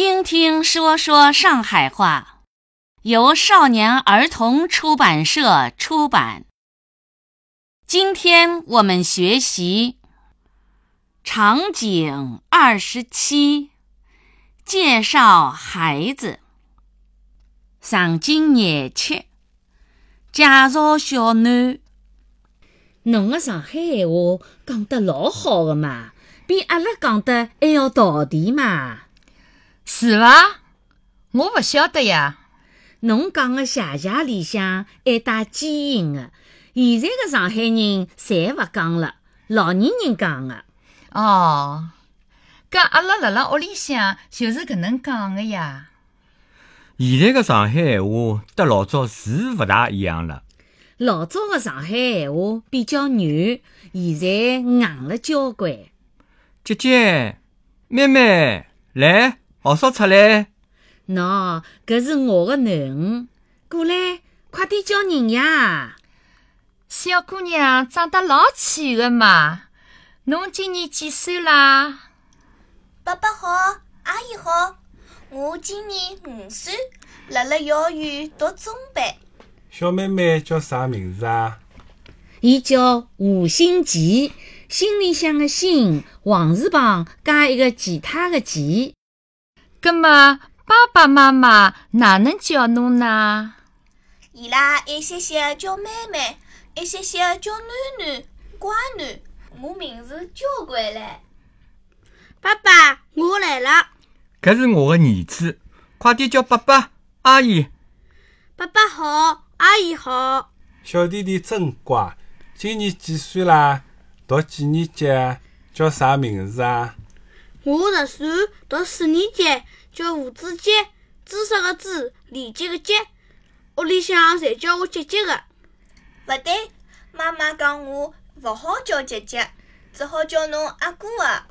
听听说说上海话，由少年儿童出版社出版。今天我们学习场景二十七，介绍孩子。场景廿七，介绍小囡。侬个上海闲话讲得老好个嘛，比阿拉讲得还要道地嘛。是伐？我勿晓得呀。侬讲个谢谢里向还带基因个，现在个上海人侪勿讲了，老年人讲个。哦，搿阿拉辣辣屋里向就是搿能讲个呀。现在个上海闲话搭老早是勿大一样了。老早个上海闲话比较软，现在硬了交关。姐姐、妹妹，来，号烧出来。喏，搿是我的囡恩，过来，快点叫人呀！小姑娘长得老气个嘛。侬今年几岁啦？爸爸好，阿姨好，我今年五岁，辣辣幼儿园读中班。小妹妹叫啥名字啊？伊叫吴新奇，心里向的心，王字旁加一个其他的其。葛么，爸爸妈妈哪能叫侬呢？伊拉一些些叫妹妹，一些些叫囡囡、乖囡。我名字交关唻。爸爸，我来了。搿是我的儿子，快点叫爸爸、阿姨。爸爸好，阿姨好。小弟弟真乖，今年几岁啦？读几年级？叫啥名字啊？我十岁，读四年级，叫吴子杰，知识的知，廉洁个洁。屋里向侪叫我姐姐个。勿对，妈妈讲我勿好叫姐姐，只好叫侬阿哥啊。